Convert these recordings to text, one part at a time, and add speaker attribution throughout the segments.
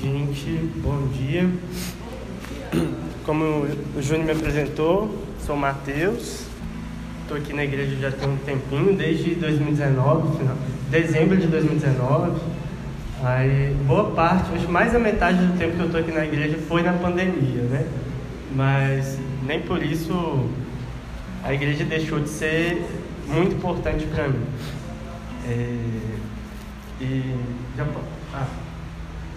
Speaker 1: gente, bom dia. Como o Júnior me apresentou, sou Matheus, estou aqui na igreja já tem um tempinho, desde 2019, final, dezembro de 2019. Aí, boa parte, acho mais da metade do tempo que eu estou aqui na igreja foi na pandemia, né? Mas nem por isso a igreja deixou de ser muito importante para mim. É, e já, ah,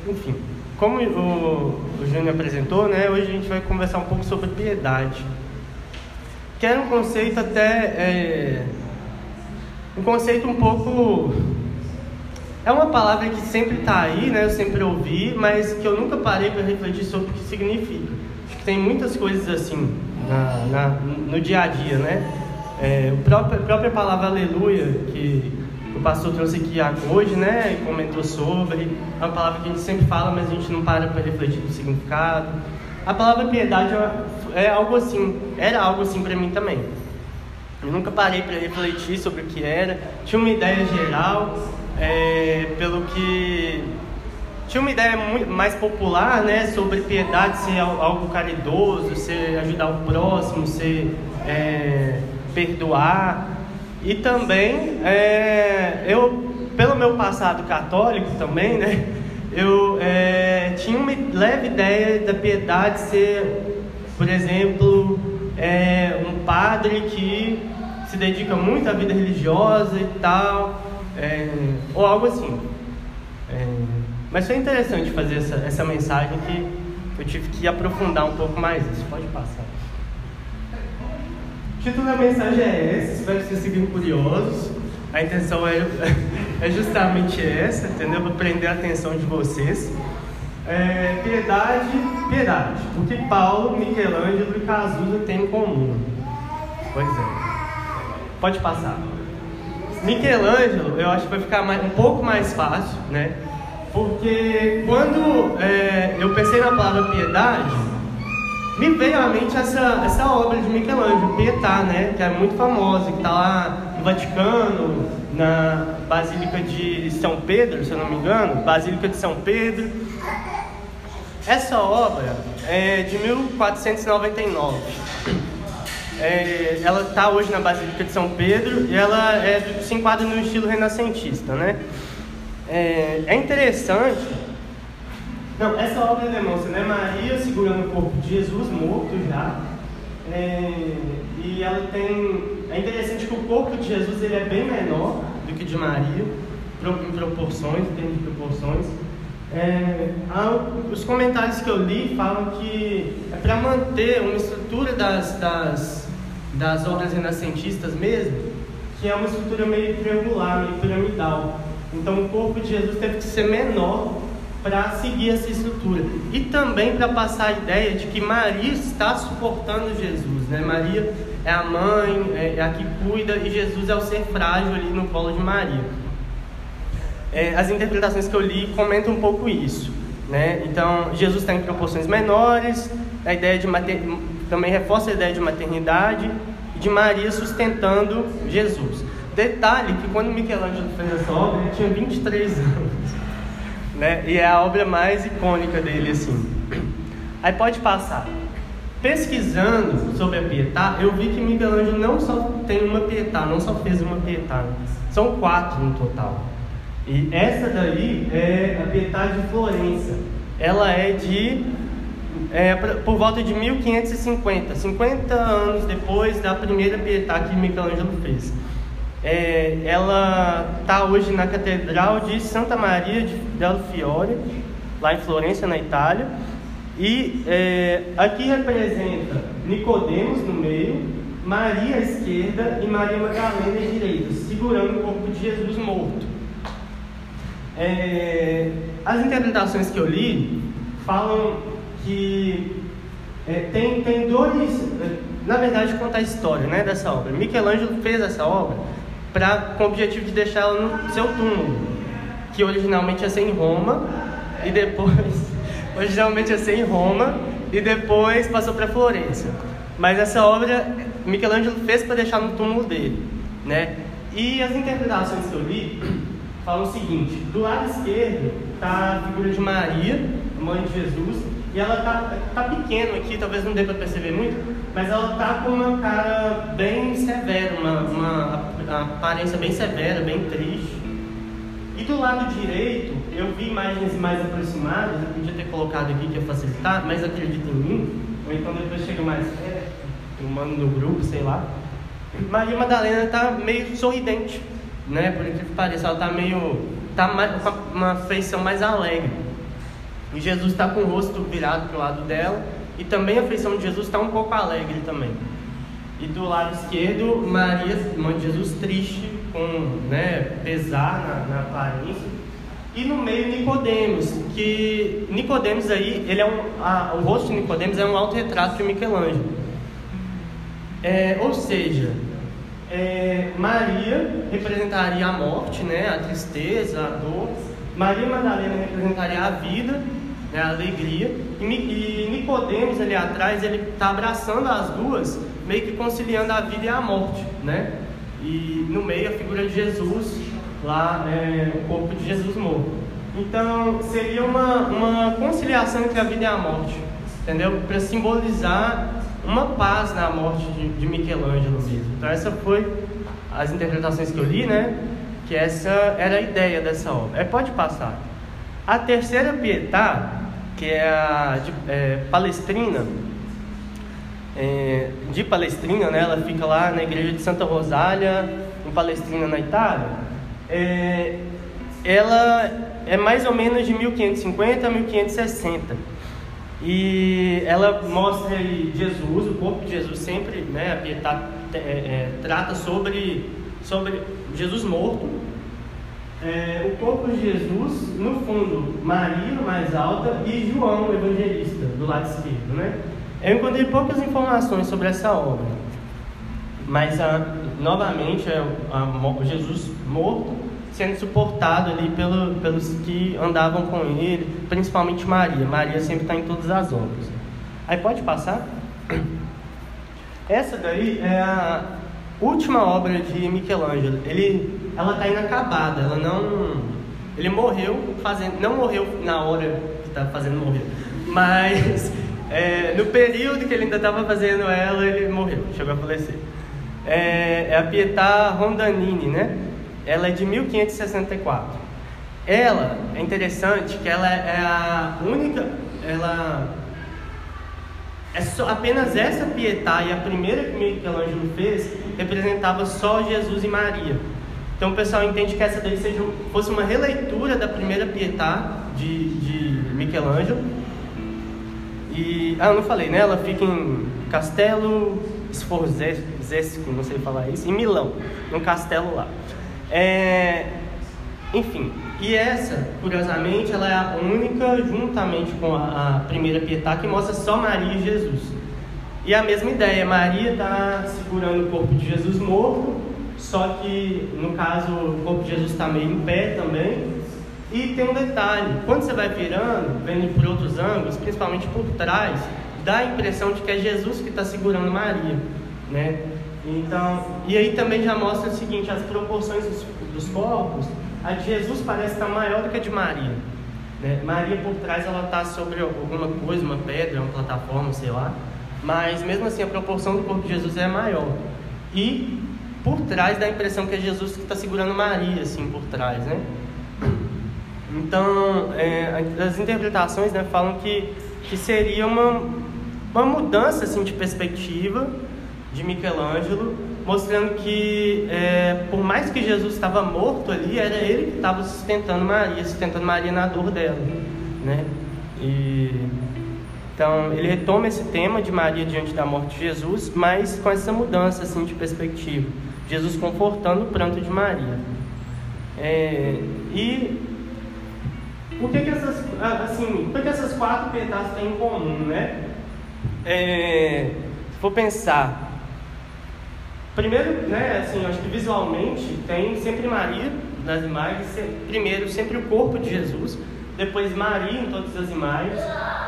Speaker 1: enfim, como o, o Júnior apresentou, né, hoje a gente vai conversar um pouco sobre piedade. Que era um conceito até. É, um conceito um pouco. É uma palavra que sempre está aí, né, eu sempre ouvi, mas que eu nunca parei para refletir sobre o que significa. Acho que tem muitas coisas assim na, na no dia a dia, né? É, a própria, a própria palavra aleluia, que o pastor trouxe aqui hoje, né? E comentou sobre. É uma palavra que a gente sempre fala, mas a gente não para para refletir do significado. A palavra piedade é, é algo assim, era algo assim para mim também. Eu nunca parei para refletir sobre o que era. Tinha uma ideia geral, é, pelo que tinha uma ideia muito mais popular, né, sobre piedade ser algo caridoso, ser ajudar o próximo, ser é, perdoar. E também, é, eu, pelo meu passado católico também, né, eu é, tinha uma leve ideia da piedade ser, por exemplo, é, um padre que se dedica muito à vida religiosa e tal, é, ou algo assim. É, mas foi interessante fazer essa, essa mensagem que eu tive que aprofundar um pouco mais isso. Pode passar. O título da mensagem é esse, espero que vocês sigam curiosos. A intenção é, é justamente essa, entendeu? Para prender a atenção de vocês. É, piedade, piedade. O que Paulo, Michelangelo e Cazuza têm em comum? Pois é. Pode passar. Michelangelo, eu acho que vai ficar mais, um pouco mais fácil, né? Porque quando é, eu pensei na palavra piedade, me veio à mente essa, essa obra de Michelangelo, Pietà, né? Que é muito famosa, que está lá no Vaticano, na Basílica de São Pedro, se eu não me engano, Basílica de São Pedro. Essa obra é de 1499. É, ela está hoje na Basílica de São Pedro e ela é, se enquadra no estilo renascentista, né? É, é interessante não, essa obra demonstra né, Maria segurando o corpo de Jesus morto já. É, e ela tem. É interessante que o corpo de Jesus ele é bem menor do que de Maria, em proporções, em termos de proporções. É, os comentários que eu li falam que é para manter uma estrutura das, das, das obras renascentistas mesmo, que é uma estrutura meio triangular, meio piramidal. Então o corpo de Jesus teve que ser menor para seguir essa estrutura e também para passar a ideia de que Maria está suportando Jesus, né? Maria é a mãe, é, é a que cuida e Jesus é o ser frágil ali no colo de Maria. É, as interpretações que eu li comentam um pouco isso, né? Então Jesus está em proporções menores, a ideia de mater... também reforça a ideia de maternidade e de Maria sustentando Jesus. Detalhe que quando Michelangelo fez essa obra ele tinha 23 anos né? E é a obra mais icônica dele, assim. Aí pode passar. Pesquisando sobre a Pietà, eu vi que Michelangelo não só tem uma Pietà, não só fez uma Pietà, são quatro no total. E essa daí é a Pietà de Florença. Ela é de é, por volta de 1550, 50 anos depois da primeira Pietà que Michelangelo fez. É, ela está hoje na Catedral de Santa Maria de Del Fiore, lá em Florença, na Itália. E é, aqui representa Nicodemos no meio, Maria à esquerda e Maria Magdalena à direita, segurando o corpo de Jesus morto. É, as interpretações que eu li falam que é, tem, tem dois. Na verdade, conta a história né, dessa obra. Michelangelo fez essa obra pra, com o objetivo de deixá-la no seu túmulo, que originalmente ia ser em Roma e depois originalmente ia ser em Roma e depois passou para Florença. Mas essa obra Michelangelo fez para deixar no túmulo dele, né? E as interpretações que eu li falam o seguinte: do lado esquerdo está a figura de Maria, mãe de Jesus, e ela está tá pequena aqui, talvez não dê para perceber muito, mas ela está com uma cara bem severa, uma, uma, uma aparência bem severa, bem triste. E do lado direito, eu vi imagens mais aproximadas, eu podia ter colocado aqui que ia facilitar, mas acredita em mim, ou então depois chega mais perto, eu mando no grupo, sei lá. Maria Madalena está meio sorridente, né? Por incrível que pareça, ela está meio. está com uma feição mais alegre. E Jesus está com o rosto virado para o lado dela, e também a feição de Jesus está um pouco alegre também. E do lado esquerdo, Maria, mãe de Jesus, triste, com né, pesar na, na aparência. E no meio Nicodemos, que Nicodemos aí, ele é um, a, o rosto de Nicodemos é um autorretrato de Michelangelo. É, ou seja, é, Maria representaria a morte, né, a tristeza, a dor. Maria Madalena representaria a vida, né, a alegria. E, e Nicodemos ali atrás, ele está abraçando as duas, meio que conciliando a vida e a morte, né? E no meio a figura de Jesus, lá é, o corpo de Jesus morto. Então seria uma, uma conciliação entre a vida e a morte, entendeu? Para simbolizar uma paz na morte de, de Michelangelo mesmo. Então essa foi as interpretações que eu li, né? Que essa era a ideia dessa obra. É, pode passar. A terceira Pietà, que é a de, é, Palestrina, é, de Palestrina, né? Ela fica lá na igreja de Santa Rosália, em Palestrina, na Itália. É, ela é mais ou menos de 1550 a 1560. E ela mostra Jesus, o corpo de Jesus sempre, né, a é, é, trata sobre, sobre Jesus morto. É, o corpo de Jesus, no fundo, Maria, mais alta, e João, evangelista, do lado esquerdo. Né? Eu encontrei poucas informações sobre essa obra, mas a, novamente é a, Jesus morto sendo suportado ali pelo, pelos que andavam com ele, principalmente Maria. Maria sempre está em todas as obras. Aí pode passar? Essa daí é a última obra de Michelangelo. Ele, ela está inacabada. Ela não, ele morreu fazendo, não morreu na hora que está fazendo morrer, mas é, no período que ele ainda estava fazendo ela, ele morreu, chegou a falecer. É, é a Pietà Rondanini, né? ela é de 1564. Ela é interessante que ela é a única, ela é só, apenas essa Pietà e a primeira que Michelangelo fez representava só Jesus e Maria. Então o pessoal entende que essa daí seja, fosse uma releitura da primeira Pietà de, de Michelangelo. E, ah, eu não falei, né? Ela fica em Castelo Sforzesco, não sei falar isso, em Milão, num castelo lá. É, enfim, e essa, curiosamente, ela é a única, juntamente com a, a primeira Pietà, que mostra só Maria e Jesus. E a mesma ideia, Maria está segurando o corpo de Jesus morto, só que no caso o corpo de Jesus está meio em pé também. E tem um detalhe, quando você vai virando, vendo por outros ângulos, principalmente por trás, dá a impressão de que é Jesus que está segurando Maria, né? Então, e aí também já mostra o seguinte, as proporções dos, dos corpos, a de Jesus parece estar maior do que a de Maria. Né? Maria por trás ela está sobre alguma coisa, uma pedra, uma plataforma, sei lá. Mas mesmo assim a proporção do corpo de Jesus é maior. E por trás dá a impressão que é Jesus que está segurando Maria, assim, por trás, né? Então, é, as interpretações né, falam que, que seria uma, uma mudança assim, de perspectiva de Michelangelo, mostrando que é, por mais que Jesus estava morto ali, era ele que estava sustentando Maria, sustentando Maria na dor dela, né? E então ele retoma esse tema de Maria diante da morte de Jesus, mas com essa mudança assim de perspectiva, Jesus confortando o pranto de Maria. É, e o que, que essas assim, o que, essas quatro pedaços têm em comum, né? É, vou pensar Primeiro, né, assim, acho que visualmente tem sempre Maria nas imagens, primeiro sempre o corpo de Jesus, depois Maria em todas as imagens,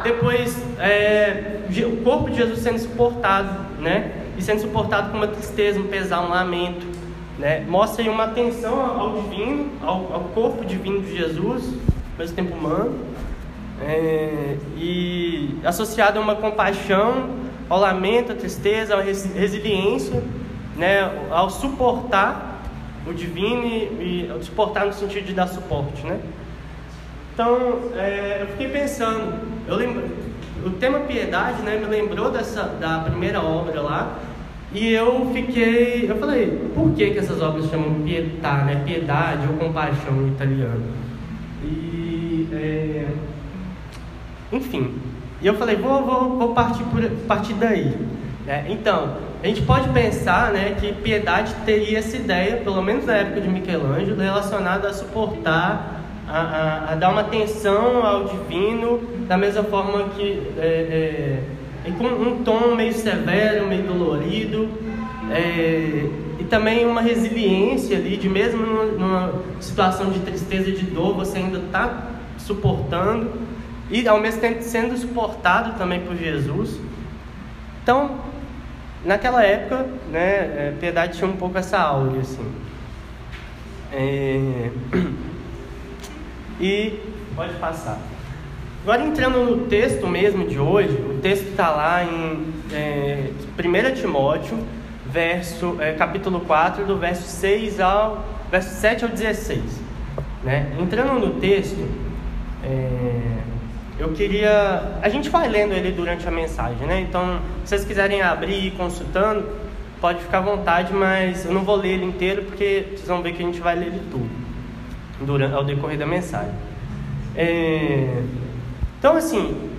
Speaker 1: depois é, o corpo de Jesus sendo suportado, né, e sendo suportado com uma tristeza, um pesar, um lamento, né? mostra aí uma atenção ao divino, ao, ao corpo divino de Jesus, ao mesmo tempo humano, é, e associado a uma compaixão, ao lamento, à tristeza, à resiliência, né? ao suportar o divino e, e suportar no sentido de dar suporte, né? Então, é, eu fiquei pensando, eu lembro, o tema piedade, né, me lembrou dessa da primeira obra lá, e eu fiquei, eu falei, por que, que essas obras chamam pietà, né, piedade ou compaixão em italiano? E, é, enfim, e eu falei, vou, vou, vou partir, por, partir daí. Né? Então, a gente pode pensar né, que piedade teria essa ideia, pelo menos na época de Michelangelo, relacionada a suportar, a, a, a dar uma atenção ao divino, da mesma forma que é, é, com um tom meio severo, meio dolorido, é, e também uma resiliência ali, de mesmo numa situação de tristeza e de dor, você ainda está suportando, e ao mesmo tempo sendo suportado também por Jesus. Então, naquela época, né, é, Piedade tinha um pouco essa áurea, assim. É... E pode passar. Agora entrando no texto mesmo de hoje, o texto está lá em é, 1 Timóteo, verso, é, capítulo 4, do verso 6 ao verso 7 ao 16. Né? Entrando no texto, é, eu queria. A gente vai lendo ele durante a mensagem, né? Então, se vocês quiserem abrir e ir consultando, pode ficar à vontade, mas eu não vou ler ele inteiro porque vocês vão ver que a gente vai ler ele tudo durante, ao decorrer da mensagem. É, então, assim,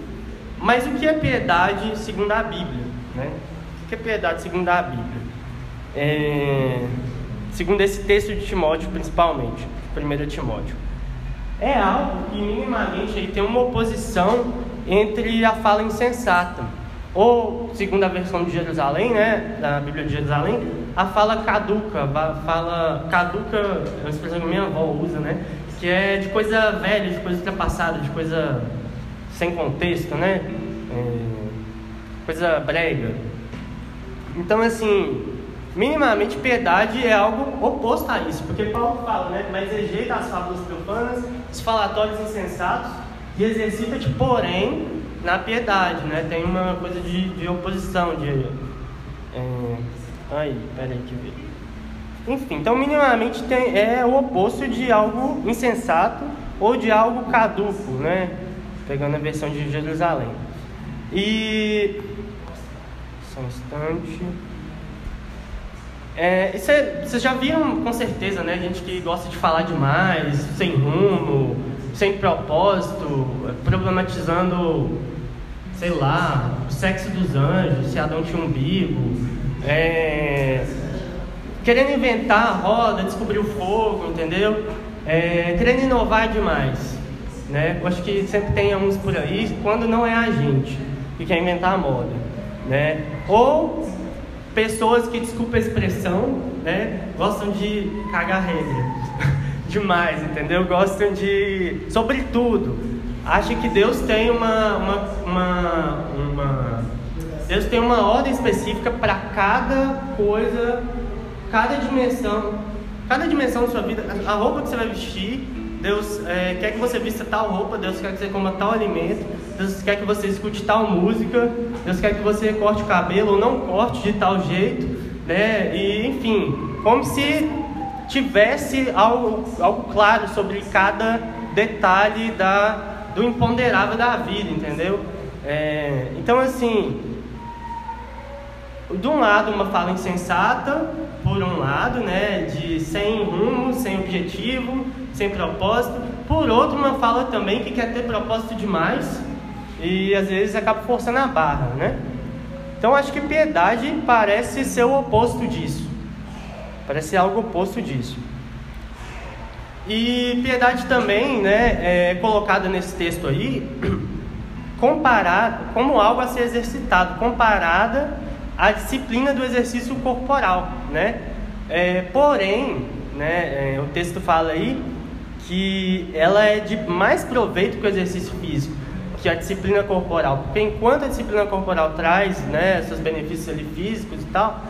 Speaker 1: mas o que é piedade segundo a Bíblia? Né? O que é piedade segundo a Bíblia? É, segundo esse texto de Timóteo, principalmente, 1 Timóteo é algo que minimamente aí tem uma oposição entre a fala insensata, ou, segundo a versão de Jerusalém, né, da Bíblia de Jerusalém, a fala caduca, a fala caduca, é uma expressão que minha avó usa, né, que é de coisa velha, de coisa ultrapassada, de coisa sem contexto, né, é, coisa brega. Então, assim, Minimamente, piedade é algo oposto a isso, porque Paulo fala, né? Mas rejeita as fábulas profanas, os falatórios insensatos e exercita-te, porém, na piedade, né? Tem uma coisa de, de oposição, de. É, aí, peraí que ver. Enfim, então, minimamente tem, é o oposto de algo insensato ou de algo caduco, né? Pegando a versão de Jerusalém. E. Só um instante. É, isso é, vocês já viram com certeza, né? Gente que gosta de falar demais, sem rumo, sem propósito, problematizando, sei lá, o sexo dos anjos, se Adão tinha um umbigo, é, querendo inventar a roda, descobrir o fogo, entendeu? É, querendo inovar demais, né? Eu acho que sempre tem uns por aí, quando não é a gente que quer inventar a moda, né? Ou pessoas que, desculpa a expressão, né, gostam de cagar regra demais, entendeu? Gostam de, sobretudo, acham que Deus tem uma, uma, uma, uma Deus tem uma ordem específica para cada coisa, cada dimensão, cada dimensão da sua vida, a roupa que você vai vestir, Deus é, quer que você vista tal roupa, Deus quer que você coma tal alimento, Deus quer que você escute tal música, Deus quer que você corte o cabelo ou não corte de tal jeito, né? E enfim, como se tivesse algo, algo claro sobre cada detalhe da, do imponderável da vida, entendeu? É, então assim, de um lado uma fala insensata, por um lado, né, de sem rumo, sem objetivo, sem propósito. Por outro, uma fala também que quer ter propósito demais e às vezes acaba forçando a barra, né? Então acho que piedade parece ser o oposto disso. Parece ser algo oposto disso. E piedade também, né, é colocada nesse texto aí, comparada como algo a ser exercitado, comparada à disciplina do exercício corporal, né? É, porém, né, é, o texto fala aí que ela é de mais proveito que o exercício físico, que a disciplina corporal. Porque enquanto a disciplina corporal traz né, seus benefícios ali físicos e tal,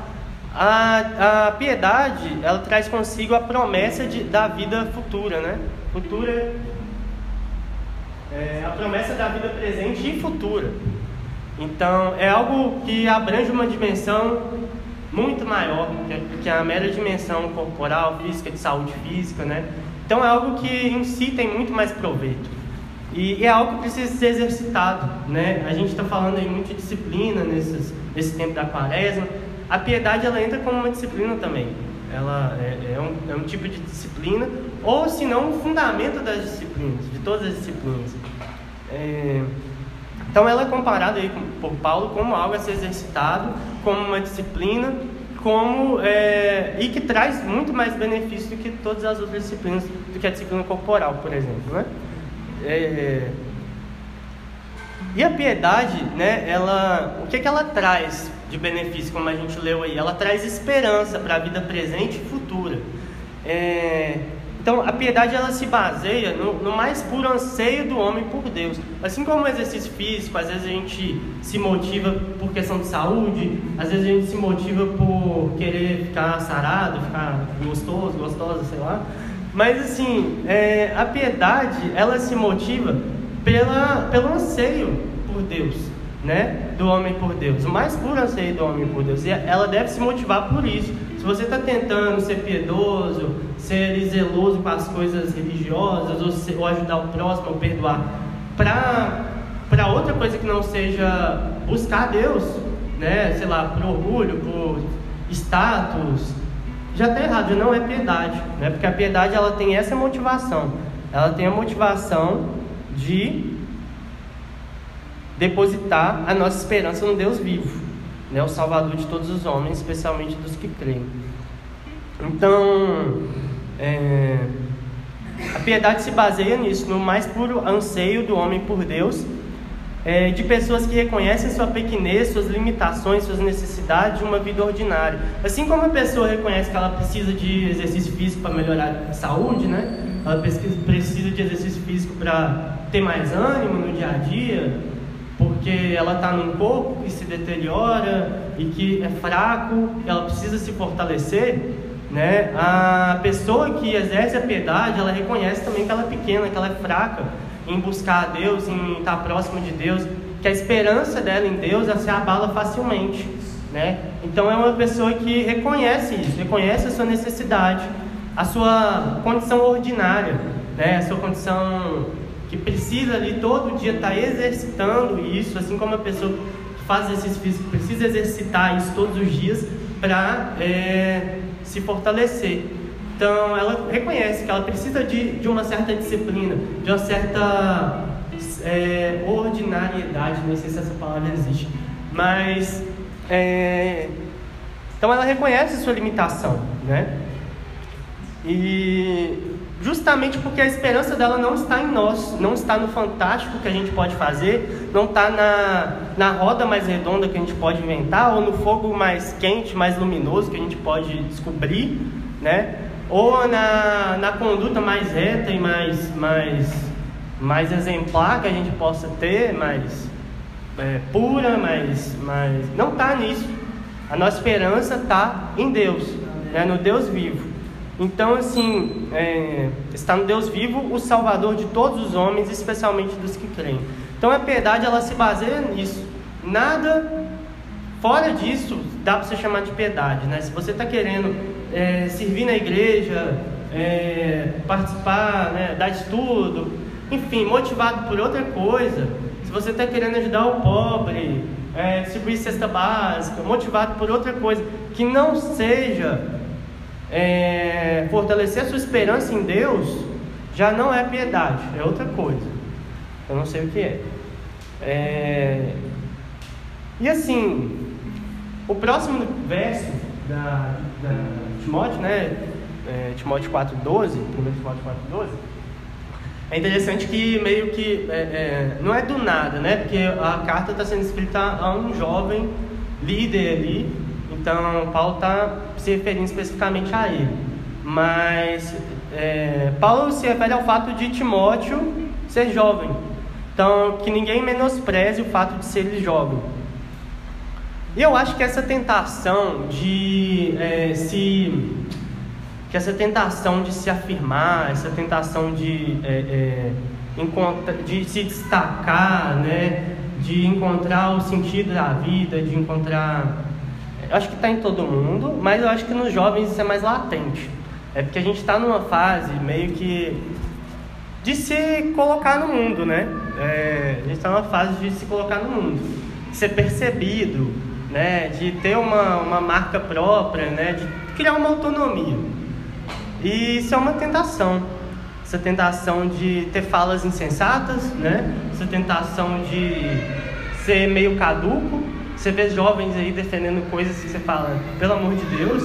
Speaker 1: A, a piedade, ela traz consigo a promessa de, da vida futura, né? Futura é a promessa da vida presente e futura. Então, é algo que abrange uma dimensão muito maior que a mera dimensão corporal, física, de saúde física, né? Então, é algo que em si tem muito mais proveito. E é algo que precisa ser exercitado, né? A gente está falando aí muito de disciplina nesses, nesse tempo da quaresma. A piedade, ela entra como uma disciplina também. Ela é, é, um, é um tipo de disciplina, ou se não, um fundamento das disciplinas, de todas as disciplinas. É, então ela é comparada aí por Paulo como algo a ser exercitado, como uma disciplina, como é, e que traz muito mais benefício do que todas as outras disciplinas, do que a disciplina corporal, por exemplo, né? É, e a piedade, né? Ela, o que, que ela traz de benefício, como a gente leu aí? Ela traz esperança para a vida presente e futura. É, então, a piedade ela se baseia no, no, mais puro anseio do homem por Deus. Assim como o exercício físico, às vezes a gente se motiva por questão de saúde, às vezes a gente se motiva por querer ficar sarado, ficar gostoso, gostosa, sei lá. Mas assim, é, a piedade ela se motiva pela, pelo anseio por Deus, né? Do homem por Deus, o mais puro anseio do homem por Deus. E ela deve se motivar por isso. Se você está tentando ser piedoso, ser zeloso com as coisas religiosas, ou, ou ajudar o próximo, ou perdoar, para outra coisa que não seja buscar Deus, né? sei lá, por orgulho, por status, já está errado, já não é piedade, né? porque a piedade ela tem essa motivação, ela tem a motivação de depositar a nossa esperança no Deus vivo né, o Salvador de todos os homens, especialmente dos que creem. Então, é, a piedade se baseia nisso, no mais puro anseio do homem por Deus, é, de pessoas que reconhecem sua pequenez, suas limitações, suas necessidades de uma vida ordinária. Assim como a pessoa reconhece que ela precisa de exercício físico para melhorar a saúde, né? ela precisa de exercício físico para ter mais ânimo no dia a dia, porque ela está num corpo que se deteriora e que é fraco, ela precisa se fortalecer, né? A pessoa que exerce a piedade, ela reconhece também que ela é pequena, que ela é fraca em buscar a Deus, em estar próximo de Deus, que a esperança dela em Deus ela se abala facilmente, né? Então é uma pessoa que reconhece isso, reconhece a sua necessidade, a sua condição ordinária, né? A sua condição que precisa ali todo dia estar tá exercitando isso, assim como a pessoa que faz exercício físico precisa exercitar isso todos os dias para é, se fortalecer. Então ela reconhece que ela precisa de, de uma certa disciplina, de uma certa é, ordinariedade, não sei se essa palavra existe, mas é, então ela reconhece sua limitação, né? E justamente porque a esperança dela não está em nós, não está no fantástico que a gente pode fazer, não está na, na roda mais redonda que a gente pode inventar, ou no fogo mais quente, mais luminoso que a gente pode descobrir, né? ou na, na conduta mais reta e mais, mais, mais exemplar que a gente possa ter, mais é, pura, mais, mais. Não está nisso. A nossa esperança está em Deus, né? no Deus vivo. Então, assim, é, está no Deus vivo, o Salvador de todos os homens, especialmente dos que creem. Então, a piedade ela se baseia nisso. Nada fora disso dá para você chamar de piedade, né? Se você está querendo é, servir na igreja, é, participar, né, dar estudo, enfim, motivado por outra coisa, se você está querendo ajudar o pobre, é, distribuir cesta básica, motivado por outra coisa que não seja é, fortalecer sua esperança em Deus já não é piedade, é outra coisa. Eu não sei o que é. é... E assim, o próximo verso da, da Timóteo, né? É, Timóteo 4,12, 1 Timóteo 4,12, é interessante que meio que é, é, não é do nada, né? Porque a carta está sendo escrita a um jovem líder ali, então, Paulo está se referindo especificamente a ele. Mas é, Paulo se refere ao fato de Timóteo ser jovem. Então, que ninguém menospreze o fato de ser jovem. E eu acho que essa tentação de é, se que essa tentação de se afirmar, essa tentação de, é, é, de se destacar, né, de encontrar o sentido da vida, de encontrar. Eu acho que está em todo mundo, mas eu acho que nos jovens isso é mais latente. É porque a gente está numa fase meio que de se colocar no mundo, né? É, a gente está numa fase de se colocar no mundo, de ser percebido, né? De ter uma, uma marca própria, né? De criar uma autonomia. E isso é uma tentação. Essa tentação de ter falas insensatas, né? Essa tentação de ser meio caduco. Você vê jovens aí defendendo coisas que você fala, pelo amor de Deus,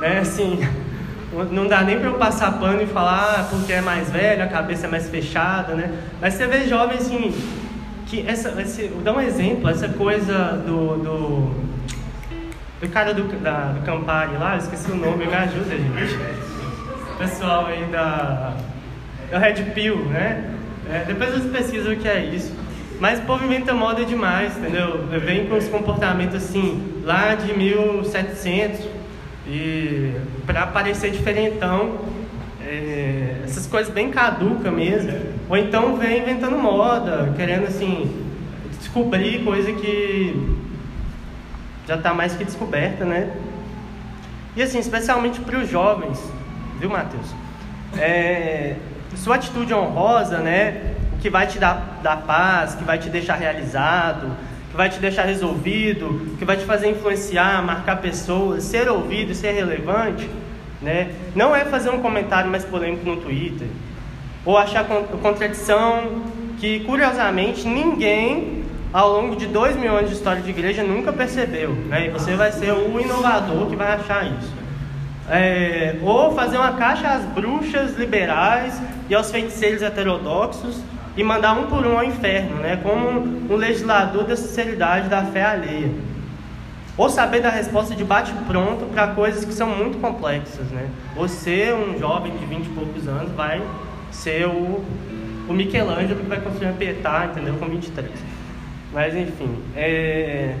Speaker 1: né? Assim, não dá nem para eu passar pano e falar ah, porque é mais velho, a cabeça é mais fechada, né? Mas você vê jovens assim, que essa, esse, dar um exemplo, essa coisa do, do, do cara do, da, do Campari lá, eu esqueci o nome, me ajuda, gente pessoal aí da, da Red Pill, né? É, depois vocês pesquisam o que é isso. Mas o povo inventa moda demais, entendeu? Vem com os comportamentos assim, lá de 1700, e para parecer diferentão, é, essas coisas bem caduca mesmo. Ou então vem inventando moda, querendo assim, descobrir coisa que já está mais que descoberta, né? E assim, especialmente para os jovens, viu, Matheus? É, sua atitude honrosa, né? Que vai te dar, dar paz, que vai te deixar realizado, que vai te deixar resolvido, que vai te fazer influenciar, marcar pessoas, ser ouvido, ser relevante, né? Não é fazer um comentário mais polêmico no Twitter ou achar contradição que curiosamente ninguém ao longo de dois mil anos de história de igreja nunca percebeu, né? E você vai ser o inovador que vai achar isso. É, ou fazer uma caixa às bruxas liberais e aos feiticeiros heterodoxos e mandar um por um ao inferno, né? como um legislador da sinceridade da fé alheia. Ou saber da resposta de bate-pronto para coisas que são muito complexas. Né? Você, um jovem de 20 e poucos anos, vai ser o, o Michelangelo que vai construir uma Pietà, entendeu? Com 23. Mas enfim, é...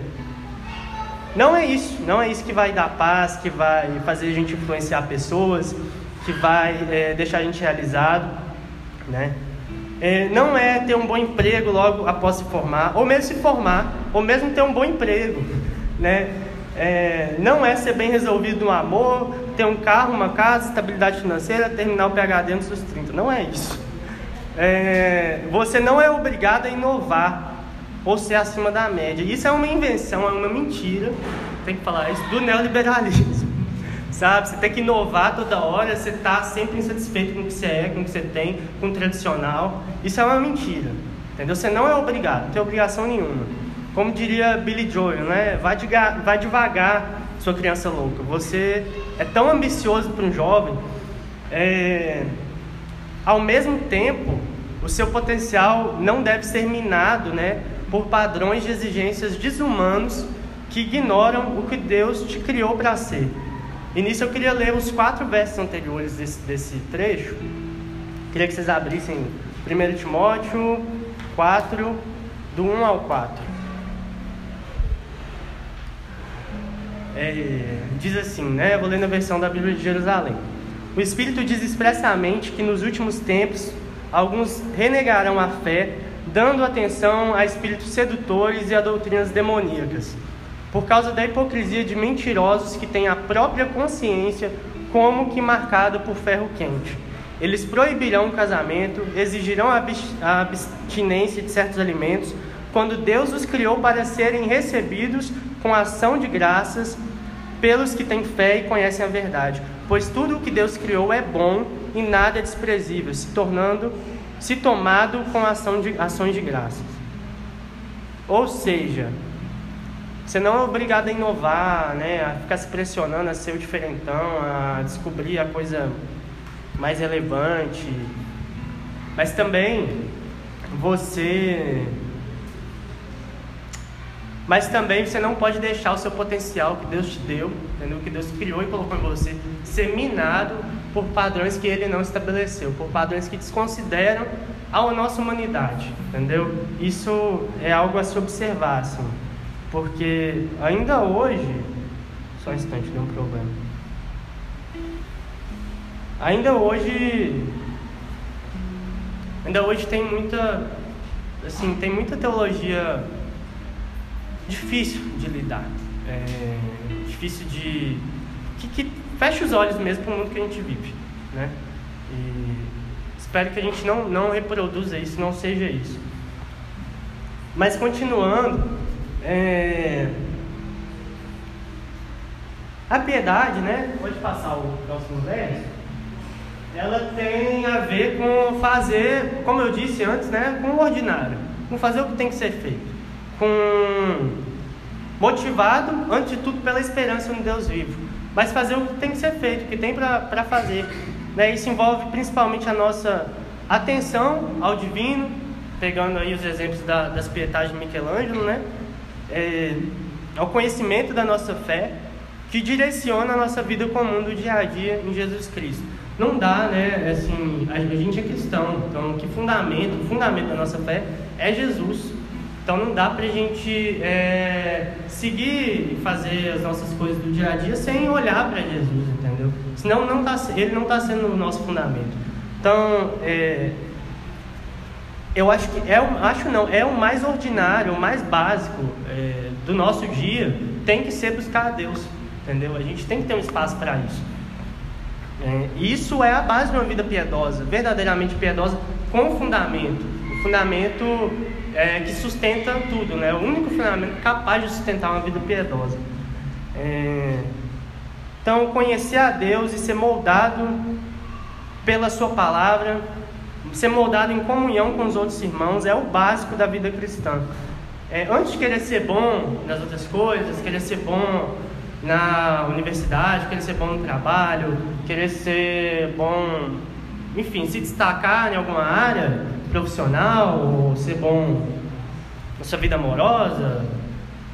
Speaker 1: Não é isso, não é isso que vai dar paz, que vai fazer a gente influenciar pessoas, que vai é, deixar a gente realizado, né? É, não é ter um bom emprego logo após se formar, ou mesmo se formar, ou mesmo ter um bom emprego, né? É, não é ser bem resolvido no amor, ter um carro, uma casa, estabilidade financeira, terminar o PhD antes dos 30. Não é isso. É, você não é obrigado a inovar ou ser acima da média. Isso é uma invenção, é uma mentira, tem que falar isso, do neoliberalismo. Sabe? Você tem que inovar toda hora, você está sempre insatisfeito com o que você é, com o que você tem, com o tradicional. Isso é uma mentira. Entendeu? Você não é obrigado, não tem obrigação nenhuma. Como diria Billy Joel, né? Vai, devagar, vai devagar, sua criança louca. Você é tão ambicioso para um jovem, é... ao mesmo tempo, o seu potencial não deve ser minado, né? por padrões de exigências desumanos que ignoram o que Deus te criou para ser. E nisso eu queria ler os quatro versos anteriores desse, desse trecho. Queria que vocês abrissem 1 Timóteo 4, do 1 ao 4. É, diz assim, né? Eu vou ler na versão da Bíblia de Jerusalém. O Espírito diz expressamente que nos últimos tempos alguns renegarão a fé dando atenção a espíritos sedutores e a doutrinas demoníacas, por causa da hipocrisia de mentirosos que têm a própria consciência como que marcada por ferro quente. Eles proibirão o casamento, exigirão a abstinência de certos alimentos, quando Deus os criou para serem recebidos com ação de graças pelos que têm fé e conhecem a verdade. Pois tudo o que Deus criou é bom e nada é desprezível, se tornando se tomado com ação de, ações de graças. Ou seja, você não é obrigado a inovar, né, a ficar se pressionando a ser o diferentão, a descobrir a coisa mais relevante. Mas também você mas também você não pode deixar o seu potencial que Deus te deu, entendeu? que Deus criou e colocou em você, ser minado por padrões que ele não estabeleceu, por padrões que desconsideram a nossa humanidade, entendeu? Isso é algo a se observar, assim. Porque ainda hoje. Só um instante, deu um problema. Ainda hoje. Ainda hoje tem muita. Assim, tem muita teologia difícil de lidar. É, difícil de. Que, que fecha os olhos mesmo para o mundo que a gente vive. Né? E espero que a gente não, não reproduza isso, não seja isso. Mas continuando, é... a piedade, né? Pode passar o próximo verso. Ela tem a ver com fazer, como eu disse antes, né? Com o ordinário, com fazer o que tem que ser feito, com motivado, antes de tudo, pela esperança no Deus vivo, mas fazer o que tem que ser feito, o que tem para fazer. Né? Isso envolve principalmente a nossa atenção ao divino, pegando aí os exemplos da, das pietagens de Michelangelo, né? É, ao conhecimento da nossa fé, que direciona a nossa vida comum do dia a dia em Jesus Cristo. Não dá, né? Assim, a gente é cristão, então que fundamento, o fundamento da nossa fé é Jesus. Então não dá para a gente é, seguir e fazer as nossas coisas do dia a dia sem olhar para Jesus, entendeu? Senão não tá, ele não está sendo o nosso fundamento. Então, é, eu acho que é, acho não, é o mais ordinário, o mais básico é, do nosso dia, tem que ser buscar a Deus, entendeu? A gente tem que ter um espaço para isso. É, isso é a base de uma vida piedosa, verdadeiramente piedosa, com fundamento. O fundamento é, que sustenta tudo, né? O único fundamento capaz de sustentar uma vida piedosa. É, então, conhecer a Deus e ser moldado pela Sua palavra, ser moldado em comunhão com os outros irmãos é o básico da vida cristã. É, antes de querer ser bom nas outras coisas, querer ser bom na universidade, querer ser bom no trabalho, querer ser bom, enfim, se destacar em alguma área profissional, ou ser bom na sua vida amorosa,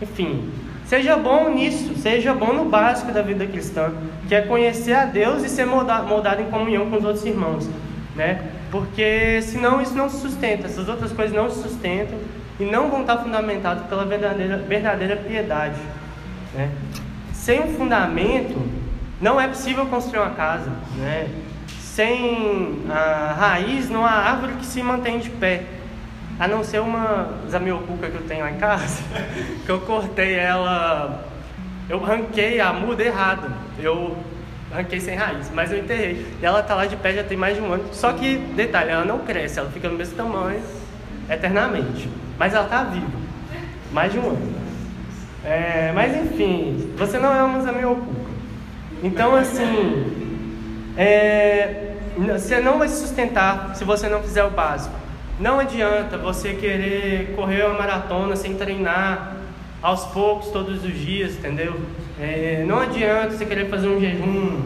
Speaker 1: enfim, seja bom nisso, seja bom no básico da vida cristã, que é conhecer a Deus e ser moldado, moldado em comunhão com os outros irmãos, né? Porque senão isso não se sustenta, essas outras coisas não se sustentam e não vão estar fundamentadas pela verdadeira, verdadeira piedade. Né? Sem um fundamento, não é possível construir uma casa. Né? Sem a raiz, não há árvore que se mantém de pé. A não ser uma zamiocuca que eu tenho lá em casa, que eu cortei ela, eu ranquei a muda errada. Eu arranquei sem raiz, mas eu enterrei. E ela tá lá de pé já tem mais de um ano. Só que, detalhe, ela não cresce, ela fica no mesmo tamanho eternamente. Mas ela tá viva. Mais de um ano. É, mas enfim, você não é uma zamiocuca. Então assim, é, você não vai se sustentar se você não fizer o básico. Não adianta você querer correr uma maratona sem treinar aos poucos, todos os dias, entendeu? É, não adianta você querer fazer um jejum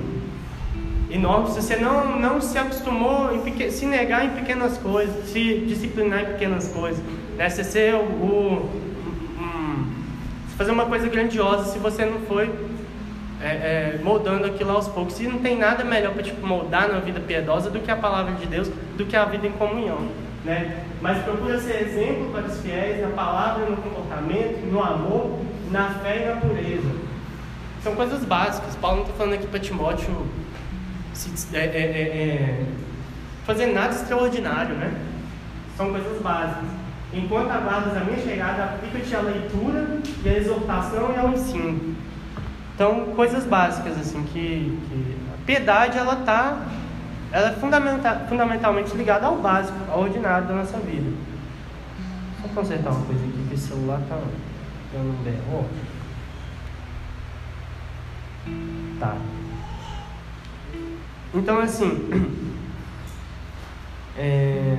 Speaker 1: enorme se você não, não se acostumou em se negar em pequenas coisas, se disciplinar em pequenas coisas. Né? Se ser o, o um, fazer uma coisa grandiosa se você não foi é, é, moldando aquilo aos poucos. Se não tem nada melhor para tipo, moldar na vida piedosa do que a palavra de Deus, do que a vida em comunhão. Né? Mas procura ser exemplo para os fiéis na palavra, no comportamento, no amor, na fé e na pureza. São coisas básicas. Paulo não está falando aqui para Timóteo se, é, é, é, é, fazer nada extraordinário, né? São coisas básicas. Enquanto aguardas a minha chegada, aplica-te à leitura e à exortação e ao ensino. Então, coisas básicas, assim, que, que a piedade, ela está ela é fundamental, fundamentalmente ligada ao básico, ao ordinário da nossa vida. Só consertar uma coisa aqui, que esse celular está dando um berro. Tá. Então, assim. É...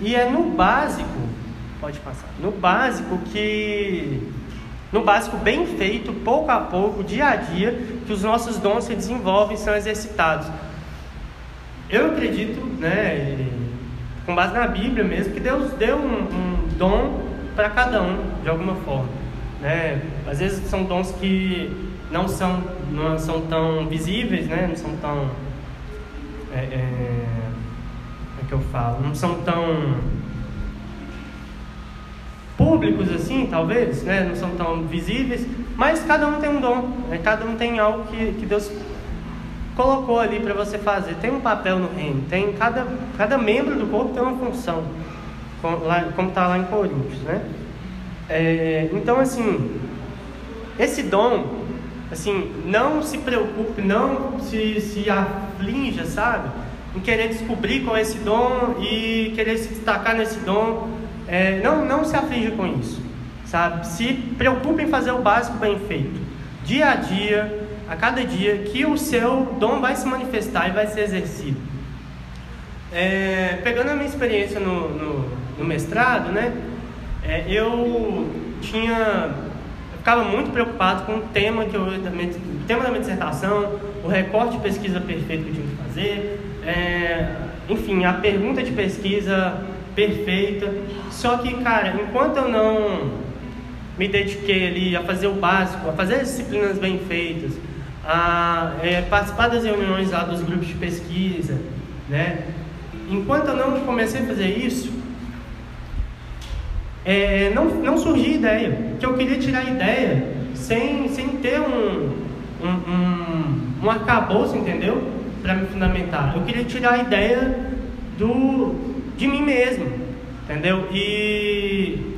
Speaker 1: E é no básico, pode passar, no básico que no básico bem feito, pouco a pouco, dia a dia, que os nossos dons se desenvolvem e são exercitados. Eu acredito, né, com base na Bíblia mesmo, que Deus deu um, um dom para cada um, de alguma forma. Né? Às vezes são dons que não são, não são tão visíveis, né? não são tão. É, é, é que eu falo? Não são tão públicos assim, talvez, né? não são tão visíveis, mas cada um tem um dom, né? cada um tem algo que, que Deus colocou ali para você fazer. Tem um papel no reino, tem cada, cada membro do corpo tem uma função, como está lá em Coríntios, né? É, então assim, esse dom, assim, não se preocupe, não se, se aflinja, sabe? Em querer descobrir é esse dom e querer se destacar nesse dom. É, não, não se aflige com isso, sabe? Se preocupe em fazer o básico bem feito, dia a dia, a cada dia, que o seu dom vai se manifestar e vai ser exercido. É, pegando a minha experiência no, no, no mestrado, né? É, eu tinha eu ficava muito preocupado com o tema que eu, o tema da minha dissertação, o recorte de pesquisa perfeito que eu tinha que fazer, é, enfim, a pergunta de pesquisa perfeita. Só que, cara, enquanto eu não me dediquei ali a fazer o básico, a fazer as disciplinas bem feitas, a é, participar das reuniões lá dos grupos de pesquisa, né? Enquanto eu não comecei a fazer isso, é, não, não surgia ideia, que eu queria tirar ideia sem, sem ter um, um, um, um arcabouço, entendeu? Para me fundamentar. Eu queria tirar a ideia do, de mim mesmo, entendeu? E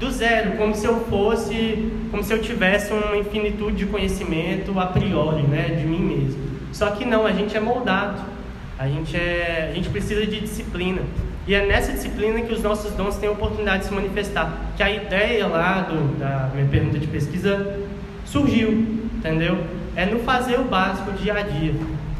Speaker 1: do zero, como se eu fosse, como se eu tivesse uma infinitude de conhecimento a priori, né, de mim mesmo. Só que não, a gente é moldado. A gente é, a gente precisa de disciplina. E é nessa disciplina que os nossos dons têm a oportunidade de se manifestar. Que a ideia lá do, da minha pergunta de pesquisa surgiu, entendeu? É no fazer o básico dia a dia.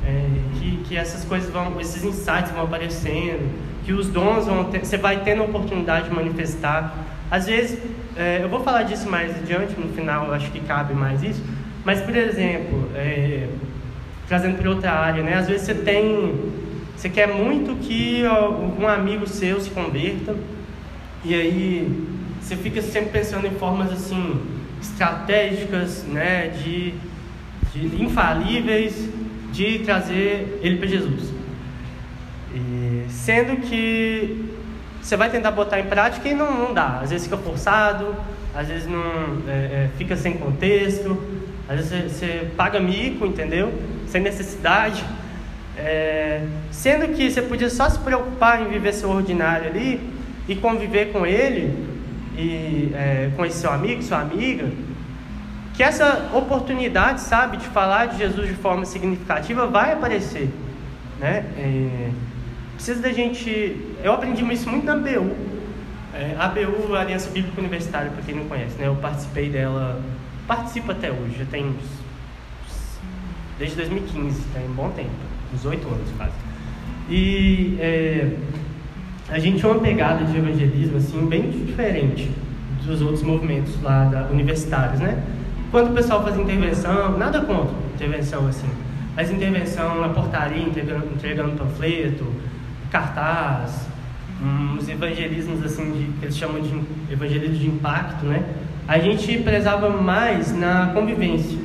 Speaker 1: É, que, que essas coisas vão, esses insights vão aparecendo, que os dons vão ter, você vai tendo a oportunidade de manifestar. Às vezes, é, eu vou falar disso mais adiante, no final acho que cabe mais isso, mas, por exemplo, é, trazendo para outra área, né? Às vezes você tem, você quer muito que um amigo seu se converta, e aí você fica sempre pensando em formas assim, estratégicas, né? De, de infalíveis de trazer ele para Jesus. E, sendo que você vai tentar botar em prática e não, não dá. Às vezes fica forçado, às vezes não é, é, fica sem contexto, às vezes você, você, paga mico, entendeu? Sem necessidade. É, sendo que você podia só se preocupar em viver seu ordinário ali e conviver com ele e é, com esse seu amigo, sua amiga, que essa oportunidade, sabe, de falar de Jesus de forma significativa vai aparecer, né? É, precisa da gente. Eu aprendi isso muito na BU. É, a BU, a Aliança Bíblica Universitária, para quem não conhece, né? Eu participei dela, participo até hoje, já tem uns, desde 2015, tem um bom tempo, uns oito anos quase. E é, a gente tinha uma pegada de evangelismo assim bem diferente dos outros movimentos lá da, universitários, né? Quando o pessoal faz intervenção, nada contra intervenção assim, mas intervenção na portaria, entregando, entregando panfleto, cartaz, uns evangelismos assim de, que eles chamam de evangelismo de impacto, né? A gente prezava mais na convivência.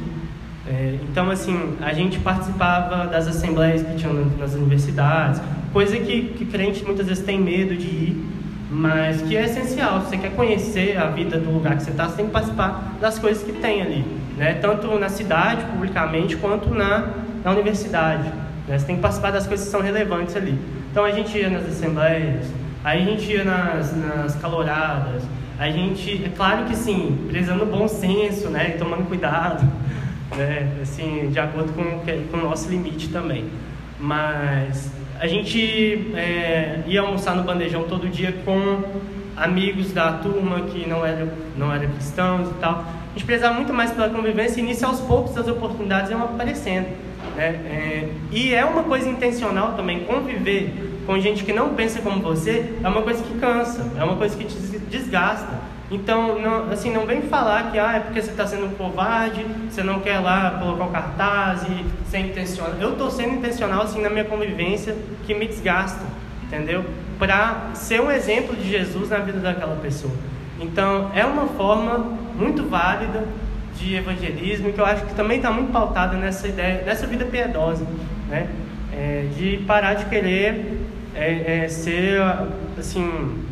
Speaker 1: É, então, assim, a gente participava das assembleias que tinham nas universidades, coisa que, que crente muitas vezes tem medo de ir, mas que é essencial. Se você quer conhecer a vida do lugar que você está, você tem que participar das coisas que tem ali, né? Tanto na cidade, publicamente, quanto na, na universidade. Né? Você tem que participar das coisas que são relevantes ali. Então a gente ia nas assembleias, aí a gente ia nas, nas caloradas, a gente, é claro que sim, prezando o bom senso, né, tomando cuidado, né, assim, de acordo com, com o nosso limite também. Mas a gente é, ia almoçar no bandejão todo dia com amigos da turma que não eram, não eram cristãos e tal. A gente prezava muito mais pela convivência e nisso aos poucos as oportunidades iam aparecendo. Né? É, e é uma coisa intencional também, conviver com gente que não pensa como você é uma coisa que cansa, é uma coisa que te desgasta. Então, não, assim, não vem falar que ah, é porque você está sendo um covarde, você não quer lá colocar o cartaz e ser intencional. Eu estou sendo intencional assim na minha convivência que me desgasta, entendeu? Para ser um exemplo de Jesus na vida daquela pessoa. Então, é uma forma muito válida de evangelismo, que eu acho que também está muito pautada nessa ideia, nessa vida piedosa, né? É, de parar de querer é, é, ser, assim,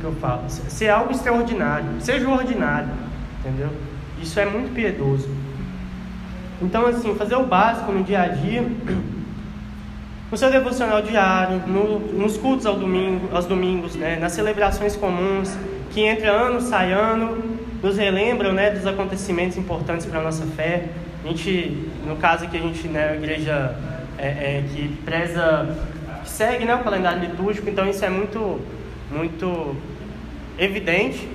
Speaker 1: que eu falo. Ser algo extraordinário. Seja o ordinário, entendeu? Isso é muito piedoso. Então, assim, fazer o básico no dia a dia, no seu devocional diário, no, nos cultos ao domingo, aos domingos, né, nas celebrações comuns, que entre ano sai ano, nos relembram né, dos acontecimentos importantes para a nossa fé. A gente, no caso aqui, a gente, né, a igreja é, é, que preza, segue né, o calendário litúrgico, então isso é muito, muito evidente.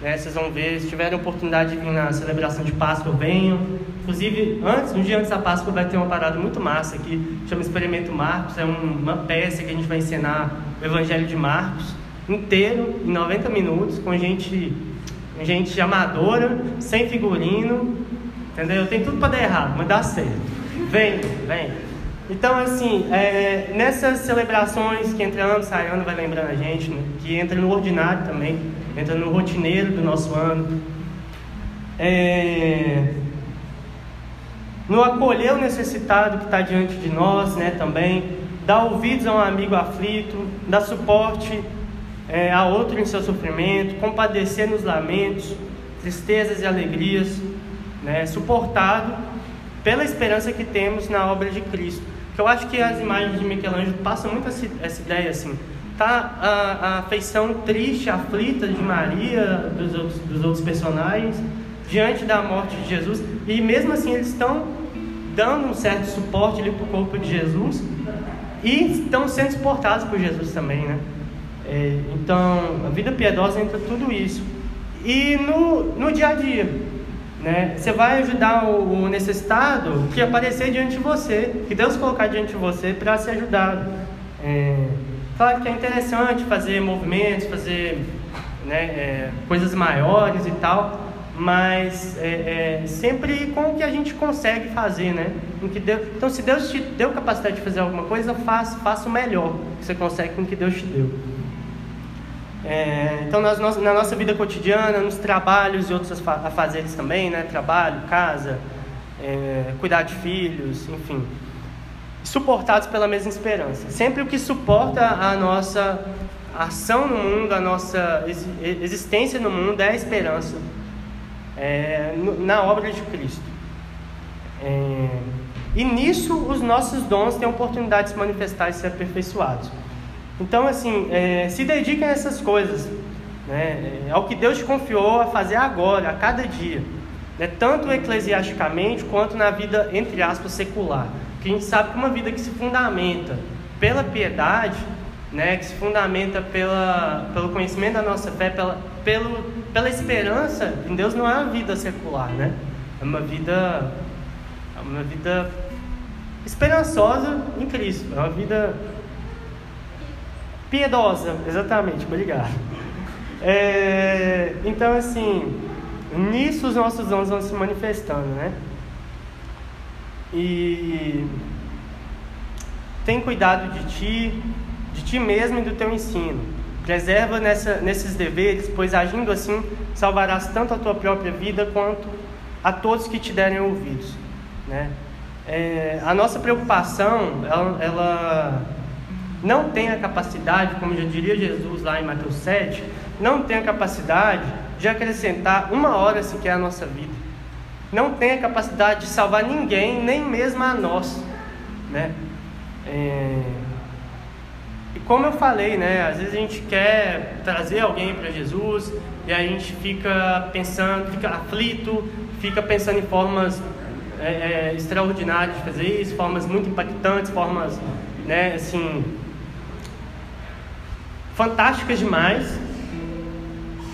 Speaker 1: Né? Vocês vão ver, se tiverem oportunidade de vir na celebração de Páscoa, venham. Inclusive, antes, um dia antes da Páscoa, vai ter uma parada muito massa aqui, chama Experimento Marcos. É uma peça que a gente vai ensinar o Evangelho de Marcos inteiro, em 90 minutos, com gente, gente amadora, sem figurino, entendeu? Tem tudo para dar errado, mas dá certo. Vem, vem. Então, assim, é, nessas celebrações que entra ano, sai ano, vai lembrando a gente, né? que entra no ordinário também, entra no rotineiro do nosso ano. É, no acolher o necessitado que está diante de nós, né, também, dar ouvidos a um amigo aflito, dar suporte é, a outro em seu sofrimento, compadecer nos lamentos, tristezas e alegrias, né, suportado pela esperança que temos na obra de Cristo. Eu acho que as imagens de Michelangelo passam muito essa, essa ideia assim. Tá a, a afeição triste, aflita de Maria, dos outros, dos outros personagens, diante da morte de Jesus, e mesmo assim eles estão dando um certo suporte ali para o corpo de Jesus e estão sendo suportados por Jesus também, né? É, então, a vida piedosa entra tudo isso. E no, no dia a dia, né? Você vai ajudar o, o necessitado que aparecer diante de você, que Deus colocar diante de você para ser ajudado. É, claro que é interessante fazer movimentos, fazer né, é, coisas maiores e tal, mas é, é, sempre com o que a gente consegue fazer, né? Deus, então, se Deus te deu capacidade de fazer alguma coisa, faça, faça o melhor que você consegue com o que Deus te deu. É, então, nas, na nossa vida cotidiana, nos trabalhos e outros afazeres também, né? Trabalho, casa, é, cuidar de filhos, enfim. Suportados pela mesma esperança. Sempre o que suporta a nossa ação no mundo, a nossa existência no mundo é a esperança é, na obra de Cristo. É, e nisso os nossos dons têm oportunidade de se manifestar e ser aperfeiçoados. Então, assim, é, se dediquem a essas coisas, né, é, ao que Deus te confiou a fazer agora, a cada dia, né, tanto eclesiasticamente quanto na vida, entre aspas, secular. Porque a gente sabe que uma vida que se fundamenta pela piedade, né, que se fundamenta pela, pelo conhecimento da nossa fé, pela, pelo, pela esperança em Deus, não é uma vida secular, né? É uma vida, é uma vida esperançosa em Cristo, é uma vida piedosa, exatamente, obrigado. É, então, assim, nisso os nossos dons vão se manifestando, né? E tem cuidado de ti, de ti mesmo e do teu ensino. Preserva nessa, nesses deveres, pois agindo assim salvarás tanto a tua própria vida quanto a todos que te derem ouvidos. Né? É, a nossa preocupação, ela, ela, não tem a capacidade, como já diria Jesus lá em Mateus 7, não tem a capacidade de acrescentar uma hora sequer à nossa vida. Não tem a capacidade de salvar ninguém, nem mesmo a nós. Né? É, e como eu falei, né, às vezes a gente quer trazer alguém para Jesus e a gente fica pensando, fica aflito, fica pensando em formas é, é, extraordinárias de fazer isso, formas muito impactantes, formas, né, assim, fantásticas demais.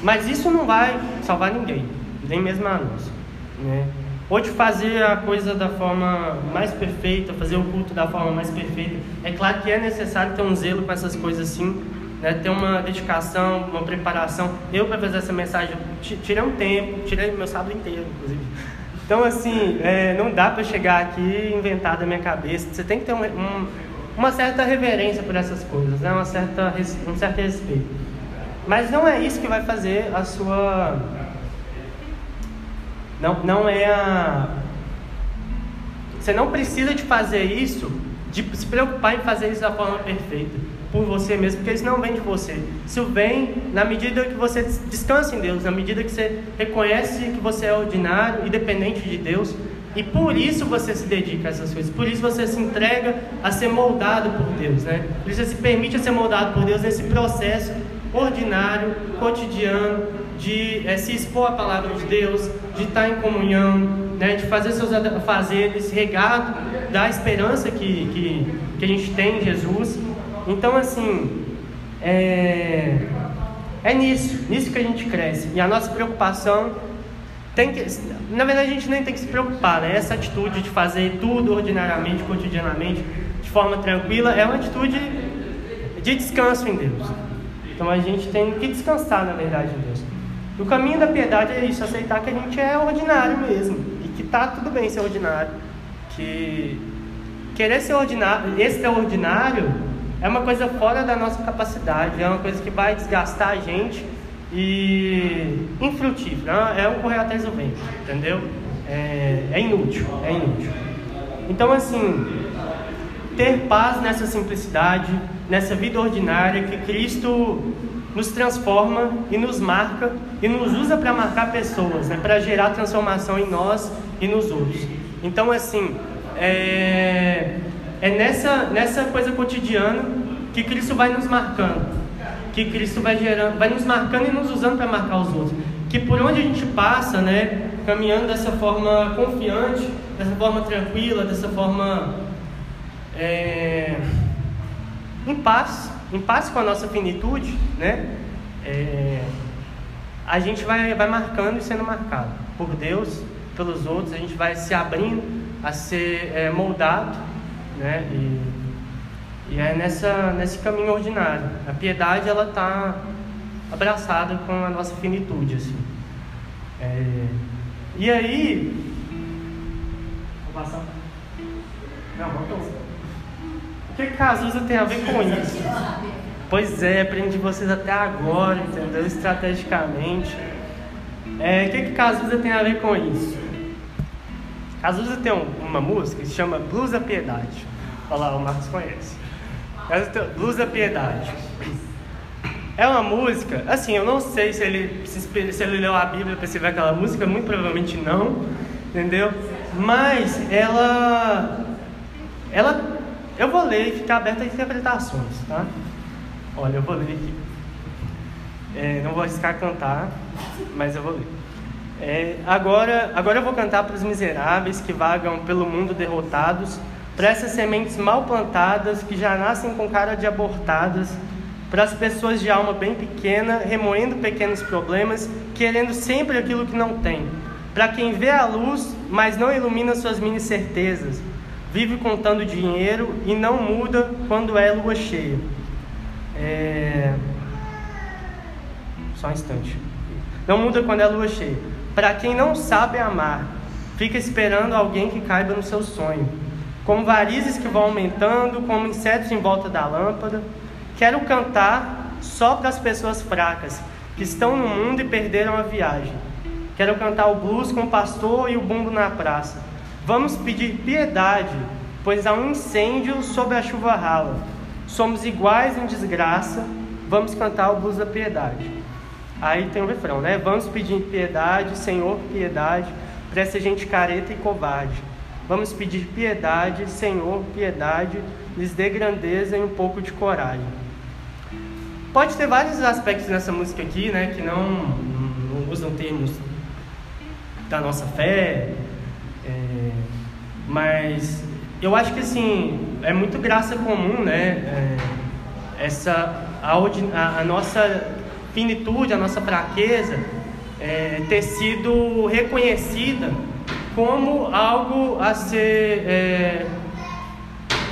Speaker 1: Mas isso não vai salvar ninguém, nem mesmo a nós, né? ou de fazer a coisa da forma mais perfeita, fazer o culto da forma mais perfeita. É claro que é necessário ter um zelo com essas coisas assim, né? ter uma dedicação, uma preparação. Eu, para fazer essa mensagem, tirei um tempo, tirei meu sábado inteiro, inclusive. Então, assim, é, não dá para chegar aqui e inventar da minha cabeça. Você tem que ter um, um, uma certa reverência por essas coisas, né? uma certa, um certo respeito. Mas não é isso que vai fazer a sua não, não é a. Você não precisa de fazer isso, de se preocupar em fazer isso da forma perfeita. por você mesmo, porque isso não vem de você. Isso vem na medida que você descansa em Deus, na medida que você reconhece que você é ordinário e dependente de Deus, e por isso você se dedica a essas coisas, por isso você se entrega a ser moldado por Deus, né? Por isso você se permite ser moldado por Deus nesse processo ordinário, cotidiano, de é, se expor à palavra de Deus, de estar em comunhão, né, de fazer seus fazeres regado da esperança que, que, que a gente tem em Jesus. Então, assim, é, é nisso, nisso que a gente cresce. E a nossa preocupação tem que, na verdade, a gente nem tem que se preocupar, né? Essa atitude de fazer tudo ordinariamente, cotidianamente, de forma tranquila, é uma atitude de descanso em Deus. Então a gente tem que descansar, na verdade, em Deus. O caminho da piedade é isso, aceitar que a gente é ordinário mesmo e que tá tudo bem ser ordinário, que querer ser ordinário, extraordinário é uma coisa fora da nossa capacidade, é uma coisa que vai desgastar a gente e infrutífero, é um correr atrás do vento, entendeu? É, é inútil, é inútil. Então assim, ter paz nessa simplicidade, nessa vida ordinária que Cristo nos transforma e nos marca e nos usa para marcar pessoas, né? para gerar transformação em nós e nos outros. Então, assim, é, é nessa, nessa coisa cotidiana que Cristo vai nos marcando, que Cristo vai gerando, vai nos marcando e nos usando para marcar os outros. Que por onde a gente passa, né, caminhando dessa forma confiante, dessa forma tranquila, dessa forma é, em paz, em paz com a nossa finitude, né? É, a gente vai, vai marcando e sendo marcado por Deus, pelos outros, a gente vai se abrindo a ser é, moldado, né? E, e é nessa, nesse caminho ordinário. A piedade, ela está abraçada com a nossa finitude, assim. É, e aí... Vou passar... Não, voltou que Cazuza tem a ver com isso? Pois é, aprendi vocês até agora, entendeu? Estrategicamente. É, o que, que Cazuza tem a ver com isso? Cazuza tem um, uma música que se chama Blues da Piedade. Olha lá, o Marcos conhece. Blues da Piedade. É uma música, assim, eu não sei se ele, se, se ele leu a Bíblia para ver aquela música, muito provavelmente não, entendeu? Mas ela, ela eu vou ler e ficar aberto a interpretações, tá? Olha, eu vou ler aqui. É, não vou arriscar cantar, mas eu vou ler. É, agora, agora eu vou cantar para os miseráveis que vagam pelo mundo derrotados, para essas sementes mal plantadas que já nascem com cara de abortadas, para as pessoas de alma bem pequena, remoendo pequenos problemas, querendo sempre aquilo que não tem, para quem vê a luz, mas não ilumina suas mini certezas, vive contando dinheiro e não muda quando é lua cheia. É... Só um instante. Não muda quando é lua cheia. Para quem não sabe amar, fica esperando alguém que caiba no seu sonho. Como varizes que vão aumentando, como insetos em volta da lâmpada. Quero cantar só para as pessoas fracas que estão no mundo e perderam a viagem. Quero cantar o blues com o pastor e o bumbo na praça Vamos pedir piedade, pois há um incêndio sobre a chuva rala. Somos iguais em desgraça, vamos cantar o blues da piedade. Aí tem o um refrão, né? Vamos pedir piedade, Senhor, piedade, para essa gente careta e covarde. Vamos pedir piedade, Senhor, piedade, lhes dê grandeza e um pouco de coragem. Pode ter vários aspectos nessa música aqui, né, que não, não usam termos da nossa fé, é, mas eu acho que assim é muito graça comum, né? É, essa a, a, nossa finitude, a nossa fraqueza é, ter sido reconhecida como algo a ser é,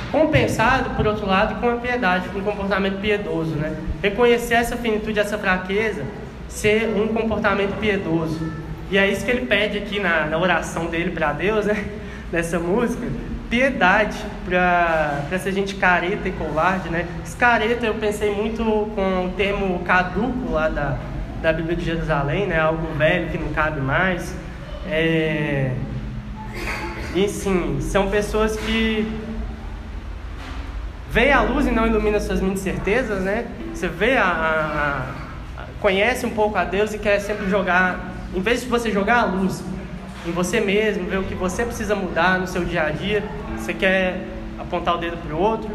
Speaker 1: compensado, por outro lado, com a piedade, com um comportamento piedoso, né? Reconhecer essa finitude, essa fraqueza, ser um comportamento piedoso. E é isso que ele pede aqui na, na oração dele para Deus, né? Nessa música. Piedade para essa gente careta e covarde, né? Esse careta eu pensei muito com o termo caduco lá da, da Bíblia de Jerusalém, né? Algo velho que não cabe mais. É... E sim, são pessoas que vê a luz e não ilumina suas mentes certezas, né? Você vê a, a, a, conhece um pouco a Deus e quer sempre jogar, em vez de você jogar a luz em você mesmo, ver o que você precisa mudar no seu dia a dia, você quer apontar o dedo para o outro,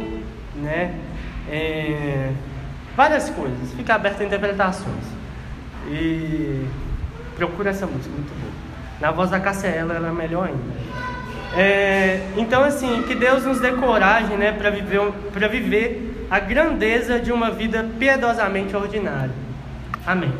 Speaker 1: né? É, várias coisas, fica aberto a interpretações. E procura essa música, muito boa. Na voz da Cássia ela, é melhor ainda. É, então, assim, que Deus nos dê coragem né, para viver, viver a grandeza de uma vida piedosamente ordinária. Amém.